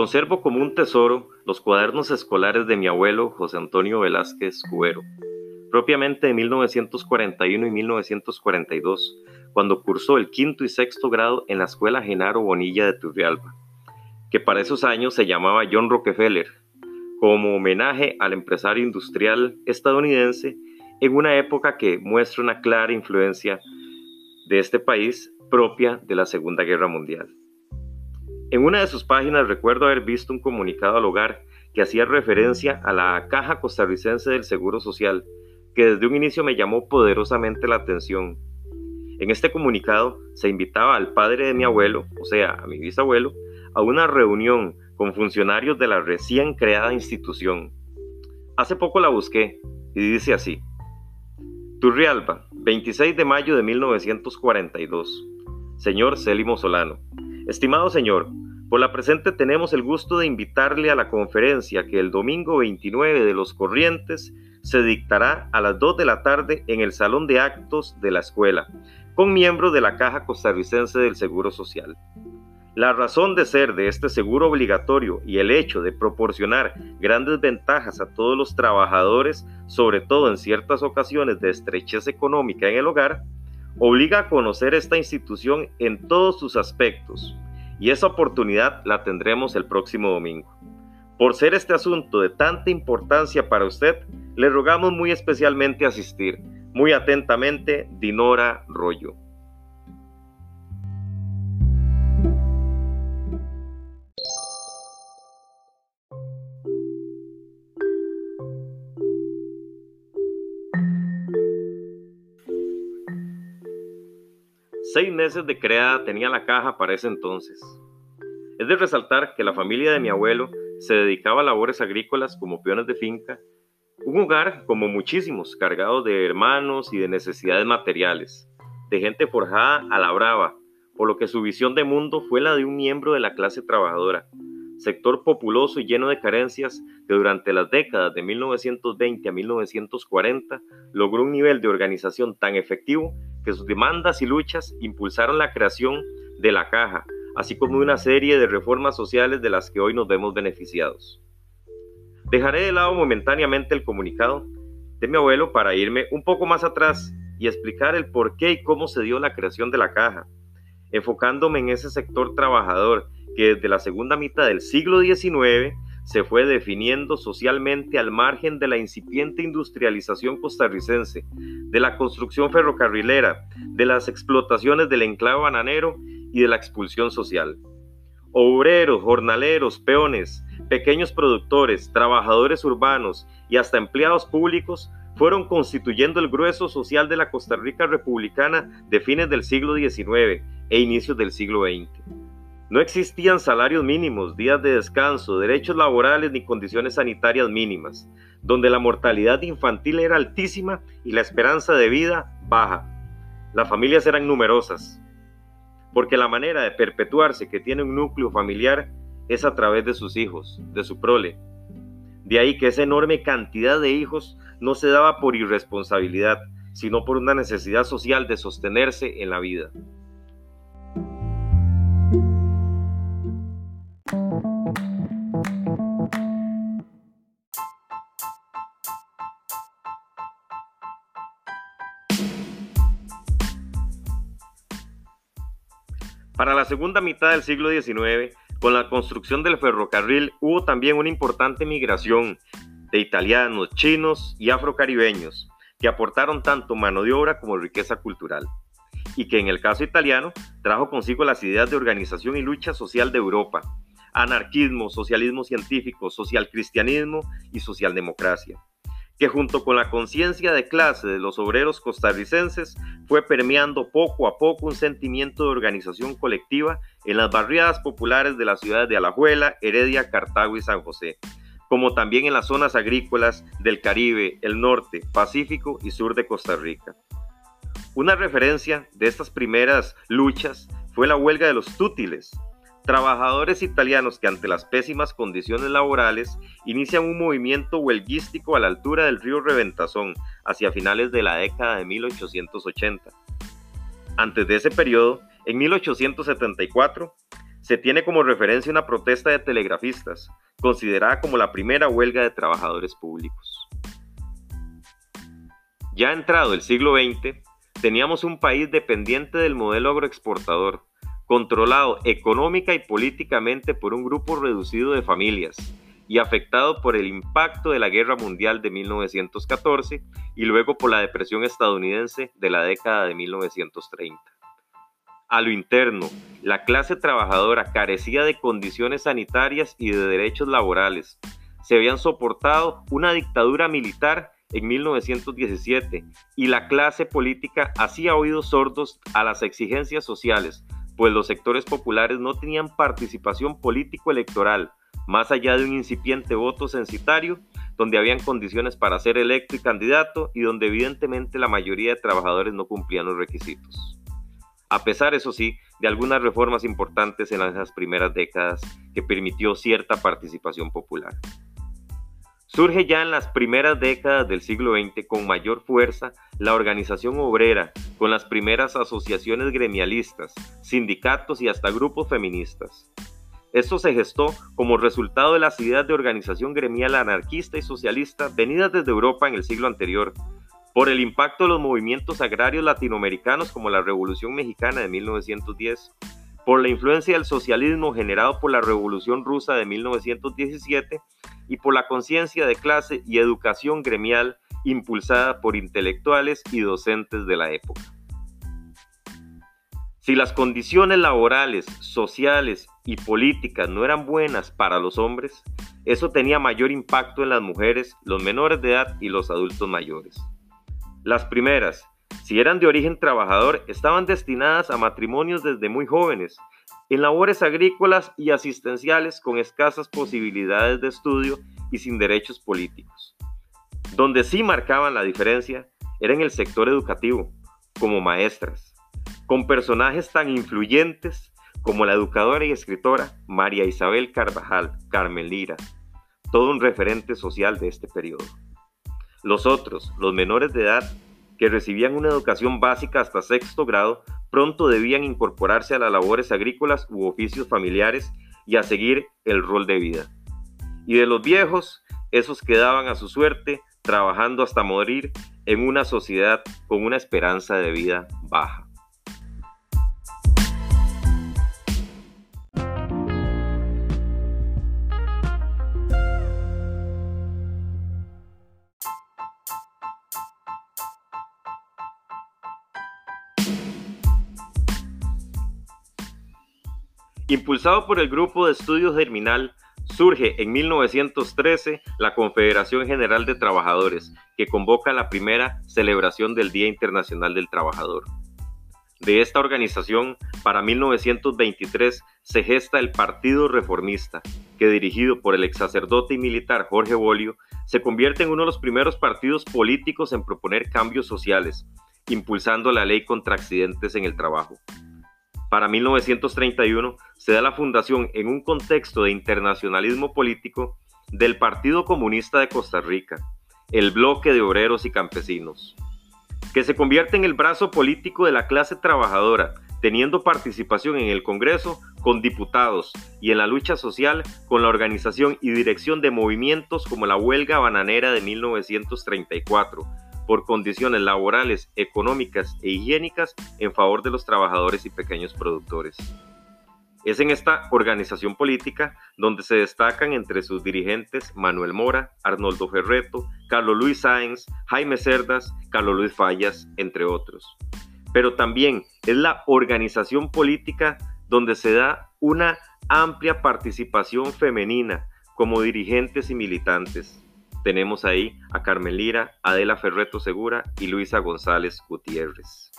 Conservo como un tesoro los cuadernos escolares de mi abuelo José Antonio Velázquez Cubero, propiamente de 1941 y 1942, cuando cursó el quinto y sexto grado en la Escuela Genaro Bonilla de Turrialba, que para esos años se llamaba John Rockefeller, como homenaje al empresario industrial estadounidense en una época que muestra una clara influencia de este país propia de la Segunda Guerra Mundial. En una de sus páginas recuerdo haber visto un comunicado al hogar que hacía referencia a la Caja Costarricense del Seguro Social, que desde un inicio me llamó poderosamente la atención. En este comunicado se invitaba al padre de mi abuelo, o sea, a mi bisabuelo, a una reunión con funcionarios de la recién creada institución. Hace poco la busqué y dice así. Turrialba, 26 de mayo de 1942. Señor Célimo Solano. Estimado señor, por la presente tenemos el gusto de invitarle a la conferencia que el domingo 29 de los corrientes se dictará a las 2 de la tarde en el Salón de Actos de la Escuela, con miembros de la Caja Costarricense del Seguro Social. La razón de ser de este seguro obligatorio y el hecho de proporcionar grandes ventajas a todos los trabajadores, sobre todo en ciertas ocasiones de estrechez económica en el hogar, obliga a conocer esta institución en todos sus aspectos, y esa oportunidad la tendremos el próximo domingo. Por ser este asunto de tanta importancia para usted, le rogamos muy especialmente asistir. Muy atentamente, Dinora Rollo. De creada tenía la caja para ese entonces. Es de resaltar que la familia de mi abuelo se dedicaba a labores agrícolas como peones de finca, un hogar como muchísimos, cargado de hermanos y de necesidades materiales, de gente forjada a la brava, por lo que su visión de mundo fue la de un miembro de la clase trabajadora, sector populoso y lleno de carencias que durante las décadas de 1920 a 1940 logró un nivel de organización tan efectivo que sus demandas y luchas impulsaron la creación de la caja, así como una serie de reformas sociales de las que hoy nos vemos beneficiados. Dejaré de lado momentáneamente el comunicado de mi abuelo para irme un poco más atrás y explicar el por qué y cómo se dio la creación de la caja, enfocándome en ese sector trabajador que desde la segunda mitad del siglo XIX se fue definiendo socialmente al margen de la incipiente industrialización costarricense, de la construcción ferrocarrilera, de las explotaciones del enclave bananero y de la expulsión social. Obreros, jornaleros, peones, pequeños productores, trabajadores urbanos y hasta empleados públicos fueron constituyendo el grueso social de la Costa Rica republicana de fines del siglo XIX e inicios del siglo XX. No existían salarios mínimos, días de descanso, derechos laborales ni condiciones sanitarias mínimas, donde la mortalidad infantil era altísima y la esperanza de vida baja. Las familias eran numerosas, porque la manera de perpetuarse que tiene un núcleo familiar es a través de sus hijos, de su prole. De ahí que esa enorme cantidad de hijos no se daba por irresponsabilidad, sino por una necesidad social de sostenerse en la vida. Para la segunda mitad del siglo XIX, con la construcción del ferrocarril hubo también una importante migración de italianos, chinos y afrocaribeños, que aportaron tanto mano de obra como riqueza cultural, y que en el caso italiano trajo consigo las ideas de organización y lucha social de Europa, anarquismo, socialismo científico, socialcristianismo y socialdemocracia que junto con la conciencia de clase de los obreros costarricenses fue permeando poco a poco un sentimiento de organización colectiva en las barriadas populares de las ciudades de Alajuela, Heredia, Cartago y San José, como también en las zonas agrícolas del Caribe, el norte, Pacífico y sur de Costa Rica. Una referencia de estas primeras luchas fue la huelga de los tútiles, Trabajadores italianos que ante las pésimas condiciones laborales inician un movimiento huelguístico a la altura del río Reventazón hacia finales de la década de 1880. Antes de ese periodo, en 1874, se tiene como referencia una protesta de telegrafistas, considerada como la primera huelga de trabajadores públicos. Ya entrado el siglo XX, teníamos un país dependiente del modelo agroexportador, controlado económica y políticamente por un grupo reducido de familias y afectado por el impacto de la Guerra Mundial de 1914 y luego por la depresión estadounidense de la década de 1930. A lo interno, la clase trabajadora carecía de condiciones sanitarias y de derechos laborales. Se habían soportado una dictadura militar en 1917 y la clase política hacía oídos sordos a las exigencias sociales, pues los sectores populares no tenían participación político-electoral, más allá de un incipiente voto censitario, donde habían condiciones para ser electo y candidato y donde evidentemente la mayoría de trabajadores no cumplían los requisitos. A pesar, eso sí, de algunas reformas importantes en esas primeras décadas que permitió cierta participación popular. Surge ya en las primeras décadas del siglo XX con mayor fuerza la organización obrera, con las primeras asociaciones gremialistas, sindicatos y hasta grupos feministas. Esto se gestó como resultado de las ideas de organización gremial anarquista y socialista venidas desde Europa en el siglo anterior, por el impacto de los movimientos agrarios latinoamericanos como la Revolución Mexicana de 1910, por la influencia del socialismo generado por la Revolución Rusa de 1917 y por la conciencia de clase y educación gremial impulsada por intelectuales y docentes de la época. Si las condiciones laborales, sociales y políticas no eran buenas para los hombres, eso tenía mayor impacto en las mujeres, los menores de edad y los adultos mayores. Las primeras, si eran de origen trabajador, estaban destinadas a matrimonios desde muy jóvenes en labores agrícolas y asistenciales con escasas posibilidades de estudio y sin derechos políticos. Donde sí marcaban la diferencia era en el sector educativo, como maestras, con personajes tan influyentes como la educadora y escritora María Isabel Carvajal, Carmen Lira, todo un referente social de este periodo. Los otros, los menores de edad, que recibían una educación básica hasta sexto grado, pronto debían incorporarse a las labores agrícolas u oficios familiares y a seguir el rol de vida. Y de los viejos, esos quedaban a su suerte trabajando hasta morir en una sociedad con una esperanza de vida baja. Impulsado por el Grupo de Estudios Germinal, surge en 1913 la Confederación General de Trabajadores, que convoca la primera celebración del Día Internacional del Trabajador. De esta organización, para 1923 se gesta el Partido Reformista, que dirigido por el ex sacerdote y militar Jorge Bolio, se convierte en uno de los primeros partidos políticos en proponer cambios sociales, impulsando la ley contra accidentes en el trabajo. Para 1931 se da la fundación en un contexto de internacionalismo político del Partido Comunista de Costa Rica, el bloque de obreros y campesinos, que se convierte en el brazo político de la clase trabajadora, teniendo participación en el Congreso con diputados y en la lucha social con la organización y dirección de movimientos como la huelga bananera de 1934, por condiciones laborales, económicas e higiénicas en favor de los trabajadores y pequeños productores. Es en esta organización política donde se destacan entre sus dirigentes Manuel Mora, Arnoldo Ferreto, Carlos Luis Sáenz, Jaime Cerdas, Carlos Luis Fallas, entre otros. Pero también es la organización política donde se da una amplia participación femenina como dirigentes y militantes. Tenemos ahí a Carmen Lira, Adela Ferreto Segura y Luisa González Gutiérrez.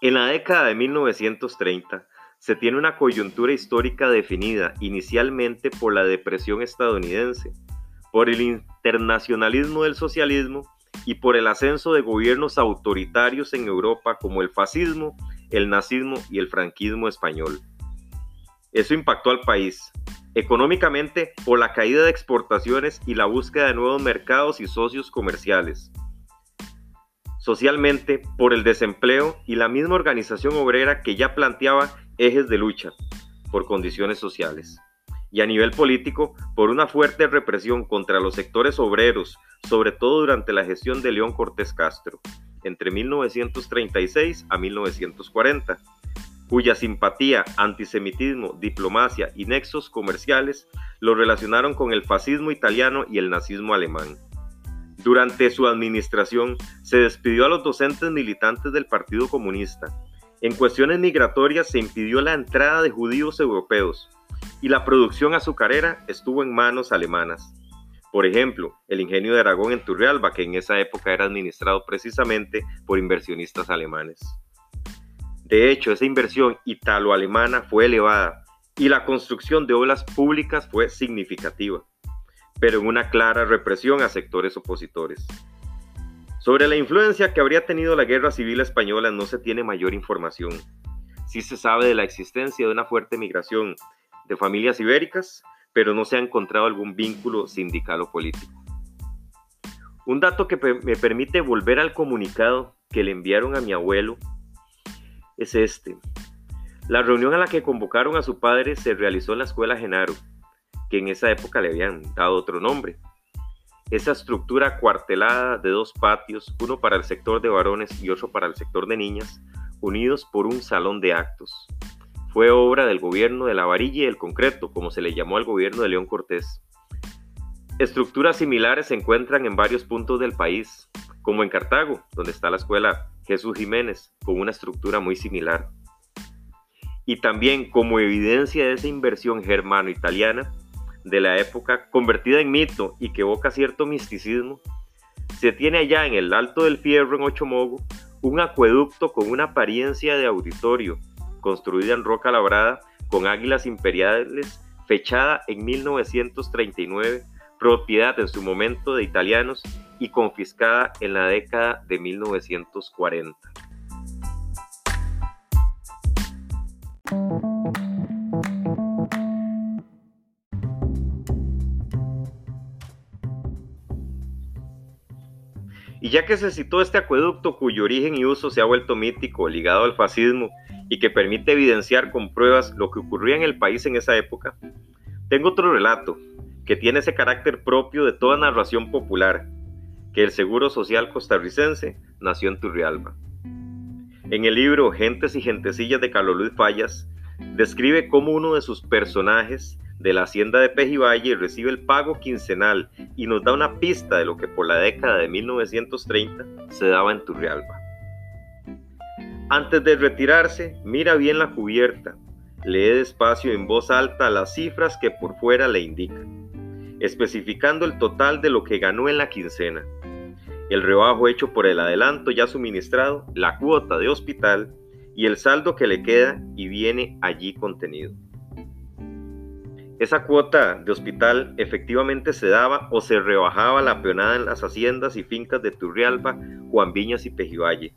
En la década de 1930 se tiene una coyuntura histórica definida inicialmente por la depresión estadounidense, por el internacionalismo del socialismo y por el ascenso de gobiernos autoritarios en Europa como el fascismo, el nazismo y el franquismo español. Eso impactó al país, económicamente por la caída de exportaciones y la búsqueda de nuevos mercados y socios comerciales, socialmente por el desempleo y la misma organización obrera que ya planteaba ejes de lucha, por condiciones sociales. Y a nivel político por una fuerte represión contra los sectores obreros, sobre todo durante la gestión de León Cortés Castro, entre 1936 a 1940, cuya simpatía, antisemitismo, diplomacia y nexos comerciales lo relacionaron con el fascismo italiano y el nazismo alemán. Durante su administración se despidió a los docentes militantes del Partido Comunista. En cuestiones migratorias se impidió la entrada de judíos europeos, y la producción azucarera estuvo en manos alemanas. Por ejemplo, el ingenio de Aragón en Turrialba, que en esa época era administrado precisamente por inversionistas alemanes. De hecho, esa inversión italo-alemana fue elevada y la construcción de obras públicas fue significativa, pero en una clara represión a sectores opositores. Sobre la influencia que habría tenido la Guerra Civil Española no se tiene mayor información. Sí se sabe de la existencia de una fuerte migración de familias ibéricas, pero no se ha encontrado algún vínculo sindical o político. Un dato que me permite volver al comunicado que le enviaron a mi abuelo es este. La reunión a la que convocaron a su padre se realizó en la escuela Genaro, que en esa época le habían dado otro nombre. Esa estructura cuartelada de dos patios, uno para el sector de varones y otro para el sector de niñas, unidos por un salón de actos fue obra del gobierno de la varilla y el concreto, como se le llamó al gobierno de León Cortés. Estructuras similares se encuentran en varios puntos del país, como en Cartago, donde está la escuela Jesús Jiménez, con una estructura muy similar. Y también como evidencia de esa inversión germano-italiana de la época, convertida en mito y que evoca cierto misticismo, se tiene allá en el Alto del Fierro, en Ochomogo, un acueducto con una apariencia de auditorio construida en roca labrada con águilas imperiales, fechada en 1939, propiedad en su momento de italianos y confiscada en la década de 1940. Y ya que se citó este acueducto cuyo origen y uso se ha vuelto mítico, ligado al fascismo y que permite evidenciar con pruebas lo que ocurría en el país en esa época, tengo otro relato que tiene ese carácter propio de toda narración popular, que el Seguro Social costarricense nació en Turrialba. En el libro Gentes y Gentecillas de Carlos Luis Fallas, describe cómo uno de sus personajes de la hacienda de Pejivalle recibe el pago quincenal y nos da una pista de lo que por la década de 1930 se daba en Turrialba. Antes de retirarse, mira bien la cubierta, lee despacio en voz alta las cifras que por fuera le indican, especificando el total de lo que ganó en la quincena, el rebajo hecho por el adelanto ya suministrado, la cuota de hospital y el saldo que le queda y viene allí contenido. Esa cuota de hospital efectivamente se daba o se rebajaba la peonada en las haciendas y fincas de Turrialba, Juan Viñas y Pejivalle.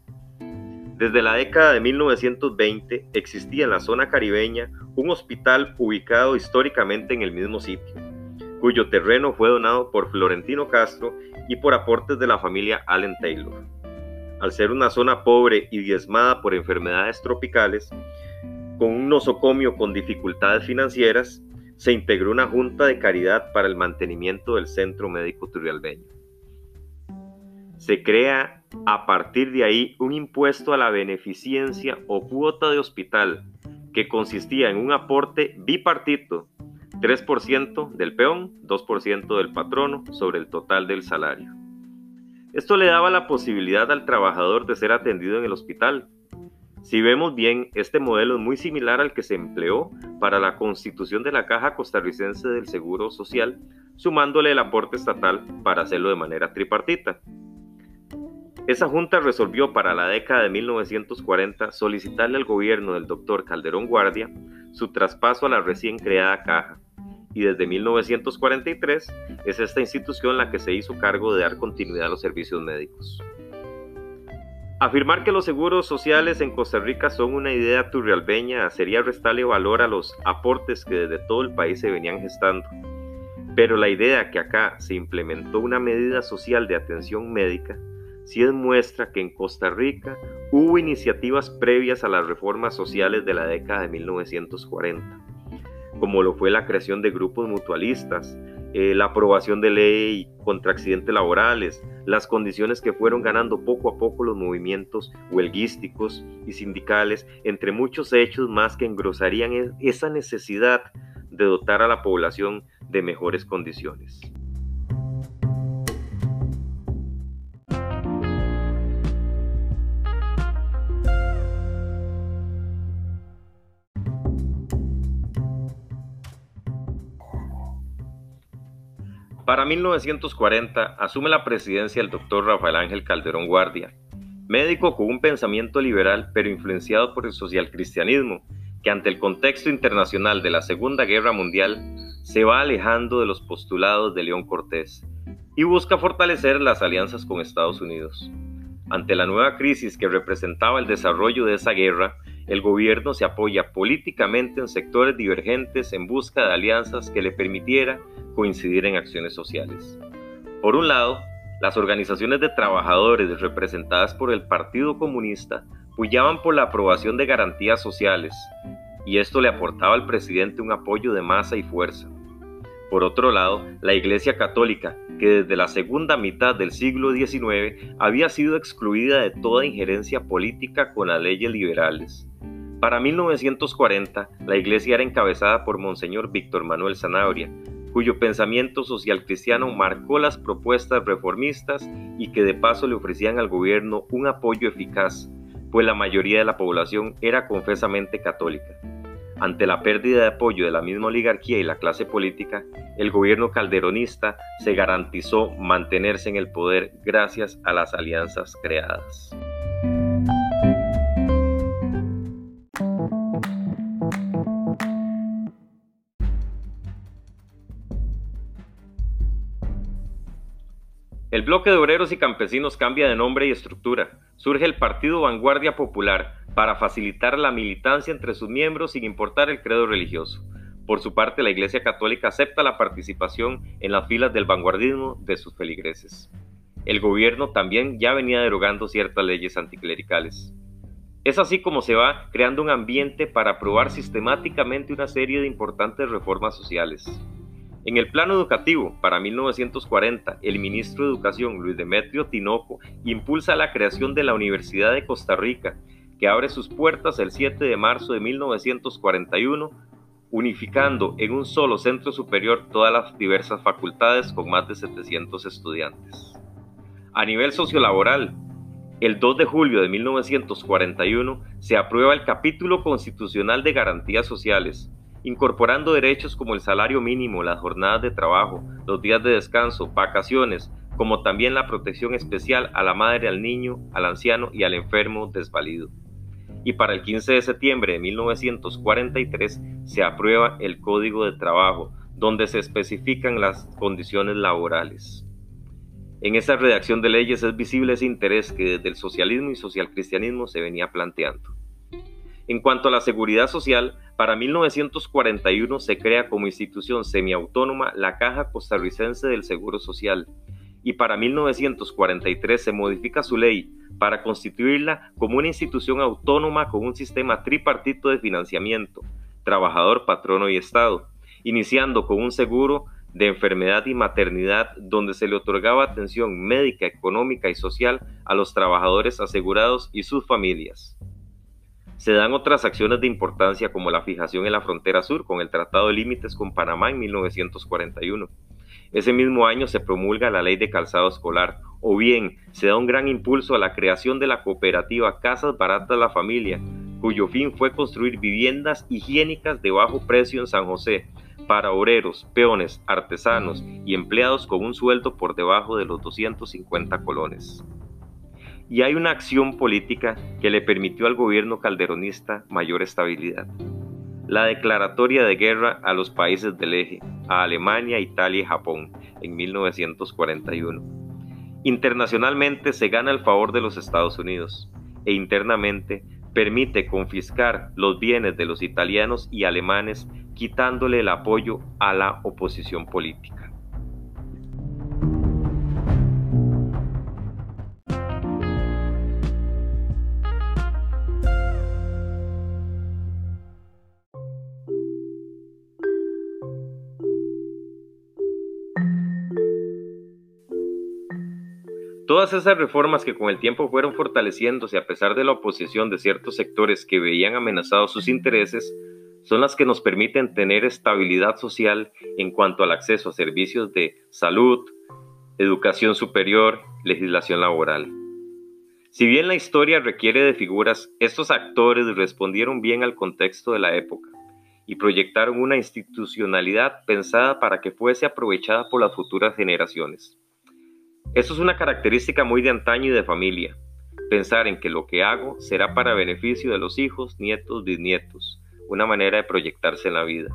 Desde la década de 1920 existía en la zona caribeña un hospital ubicado históricamente en el mismo sitio, cuyo terreno fue donado por Florentino Castro y por aportes de la familia Allen Taylor. Al ser una zona pobre y diezmada por enfermedades tropicales, con un nosocomio con dificultades financieras, se integró una junta de caridad para el mantenimiento del Centro Médico Turrialbeño. Se crea a partir de ahí un impuesto a la beneficencia o cuota de hospital que consistía en un aporte bipartito, 3% del peón, 2% del patrono sobre el total del salario. Esto le daba la posibilidad al trabajador de ser atendido en el hospital, si vemos bien, este modelo es muy similar al que se empleó para la constitución de la Caja Costarricense del Seguro Social, sumándole el aporte estatal para hacerlo de manera tripartita. Esa junta resolvió para la década de 1940 solicitarle al gobierno del doctor Calderón Guardia su traspaso a la recién creada caja, y desde 1943 es esta institución la que se hizo cargo de dar continuidad a los servicios médicos. Afirmar que los seguros sociales en Costa Rica son una idea turrialbeña sería restarle valor a los aportes que desde todo el país se venían gestando. Pero la idea que acá se implementó una medida social de atención médica sí demuestra que en Costa Rica hubo iniciativas previas a las reformas sociales de la década de 1940 como lo fue la creación de grupos mutualistas, eh, la aprobación de ley contra accidentes laborales, las condiciones que fueron ganando poco a poco los movimientos huelguísticos y sindicales, entre muchos hechos más que engrosarían e-, esa necesidad de dotar a la población de mejores condiciones. Para 1940 asume la presidencia el doctor Rafael Ángel Calderón Guardia, médico con un pensamiento liberal pero influenciado por el socialcristianismo, que ante el contexto internacional de la Segunda Guerra Mundial se va alejando de los postulados de León Cortés y busca fortalecer las alianzas con Estados Unidos. Ante la nueva crisis que representaba el desarrollo de esa guerra, el gobierno se apoya políticamente en sectores divergentes en busca de alianzas que le permitiera coincidir en acciones sociales. Por un lado, las organizaciones de trabajadores representadas por el Partido Comunista puyaban por la aprobación de garantías sociales, y esto le aportaba al presidente un apoyo de masa y fuerza. Por otro lado, la Iglesia Católica, que desde la segunda mitad del siglo XIX había sido excluida de toda injerencia política con las leyes liberales. Para 1940, la Iglesia era encabezada por Monseñor Víctor Manuel Zanabria, cuyo pensamiento social cristiano marcó las propuestas reformistas y que de paso le ofrecían al gobierno un apoyo eficaz, pues la mayoría de la población era confesamente católica. Ante la pérdida de apoyo de la misma oligarquía y la clase política, el gobierno calderonista se garantizó mantenerse en el poder gracias a las alianzas creadas. El bloque de obreros y campesinos cambia de nombre y estructura. Surge el Partido Vanguardia Popular para facilitar la militancia entre sus miembros sin importar el credo religioso. Por su parte, la Iglesia Católica acepta la participación en las filas del vanguardismo de sus feligreses. El gobierno también ya venía derogando ciertas leyes anticlericales. Es así como se va creando un ambiente para aprobar sistemáticamente una serie de importantes reformas sociales. En el plano educativo, para 1940, el ministro de Educación, Luis Demetrio Tinoco, impulsa la creación de la Universidad de Costa Rica, que abre sus puertas el 7 de marzo de 1941, unificando en un solo centro superior todas las diversas facultades con más de 700 estudiantes. A nivel sociolaboral, el 2 de julio de 1941 se aprueba el capítulo constitucional de garantías sociales, incorporando derechos como el salario mínimo, las jornadas de trabajo, los días de descanso, vacaciones, como también la protección especial a la madre, al niño, al anciano y al enfermo desvalido. Y para el 15 de septiembre de 1943 se aprueba el Código de Trabajo, donde se especifican las condiciones laborales. En esa redacción de leyes es visible ese interés que desde el socialismo y socialcristianismo se venía planteando. En cuanto a la seguridad social, para 1941 se crea como institución semiautónoma la Caja Costarricense del Seguro Social y para 1943 se modifica su ley para constituirla como una institución autónoma con un sistema tripartito de financiamiento, trabajador, patrono y Estado, iniciando con un seguro de enfermedad y maternidad donde se le otorgaba atención médica, económica y social a los trabajadores asegurados y sus familias. Se dan otras acciones de importancia como la fijación en la frontera sur con el Tratado de Límites con Panamá en 1941. Ese mismo año se promulga la Ley de Calzado Escolar, o bien se da un gran impulso a la creación de la cooperativa Casas Baratas la Familia, cuyo fin fue construir viviendas higiénicas de bajo precio en San José para obreros, peones, artesanos y empleados con un sueldo por debajo de los 250 colones y hay una acción política que le permitió al gobierno calderonista mayor estabilidad. La declaratoria de guerra a los países del eje, a Alemania, Italia y Japón, en 1941. Internacionalmente se gana el favor de los Estados Unidos e internamente permite confiscar los bienes de los italianos y alemanes quitándole el apoyo a la oposición política. Todas esas reformas que con el tiempo fueron fortaleciéndose a pesar de la oposición de ciertos sectores que veían amenazados sus intereses, son las que nos permiten tener estabilidad social en cuanto al acceso a servicios de salud, educación superior, legislación laboral. Si bien la historia requiere de figuras, estos actores respondieron bien al contexto de la época y proyectaron una institucionalidad pensada para que fuese aprovechada por las futuras generaciones. Esto es una característica muy de antaño y de familia, pensar en que lo que hago será para beneficio de los hijos, nietos, bisnietos, una manera de proyectarse en la vida.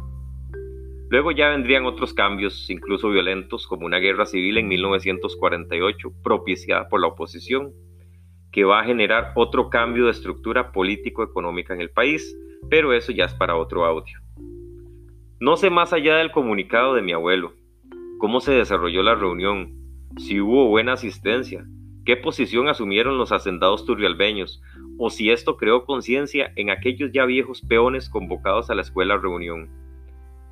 Luego ya vendrían otros cambios, incluso violentos, como una guerra civil en 1948, propiciada por la oposición, que va a generar otro cambio de estructura político-económica en el país, pero eso ya es para otro audio. No sé más allá del comunicado de mi abuelo, cómo se desarrolló la reunión, si hubo buena asistencia, qué posición asumieron los hacendados turrialbeños, o si esto creó conciencia en aquellos ya viejos peones convocados a la escuela reunión.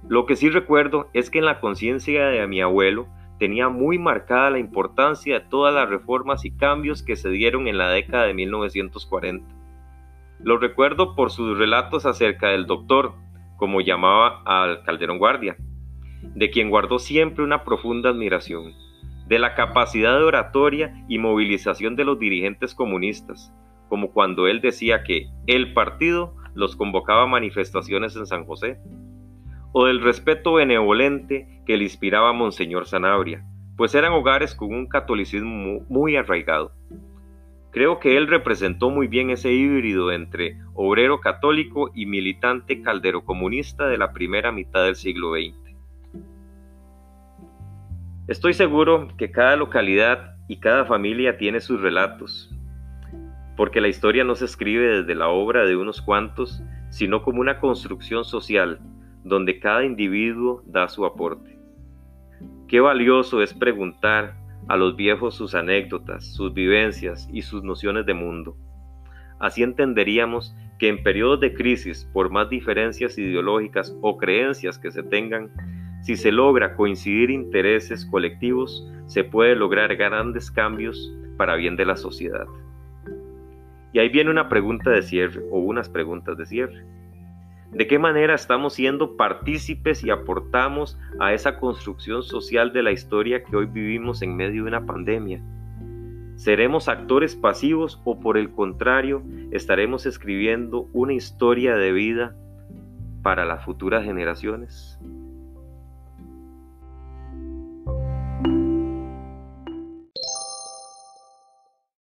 Lo que sí recuerdo es que en la conciencia de mi abuelo tenía muy marcada la importancia de todas las reformas y cambios que se dieron en la década de 1940. Lo recuerdo por sus relatos acerca del doctor, como llamaba al Calderón Guardia, de quien guardó siempre una profunda admiración, de la capacidad de oratoria y movilización de los dirigentes comunistas, como cuando él decía que el partido los convocaba a manifestaciones en San José, o del respeto benevolente que le inspiraba a Monseñor Sanabria, pues eran hogares con un catolicismo muy arraigado. Creo que él representó muy bien ese híbrido entre obrero católico y militante caldero comunista de la primera mitad del siglo XX. Estoy seguro que cada localidad y cada familia tiene sus relatos, porque la historia no se escribe desde la obra de unos cuantos, sino como una construcción social donde cada individuo da su aporte. Qué valioso es preguntar a los viejos sus anécdotas, sus vivencias y sus nociones de mundo. Así entenderíamos que en periodos de crisis, por más diferencias ideológicas o creencias que se tengan, si se logra coincidir intereses colectivos, se puede lograr grandes cambios para bien de la sociedad. Y ahí viene una pregunta de cierre o unas preguntas de cierre. ¿De qué manera estamos siendo partícipes y aportamos a esa construcción social de la historia que hoy vivimos en medio de una pandemia? ¿Seremos actores pasivos o por el contrario estaremos escribiendo una historia de vida para las futuras generaciones?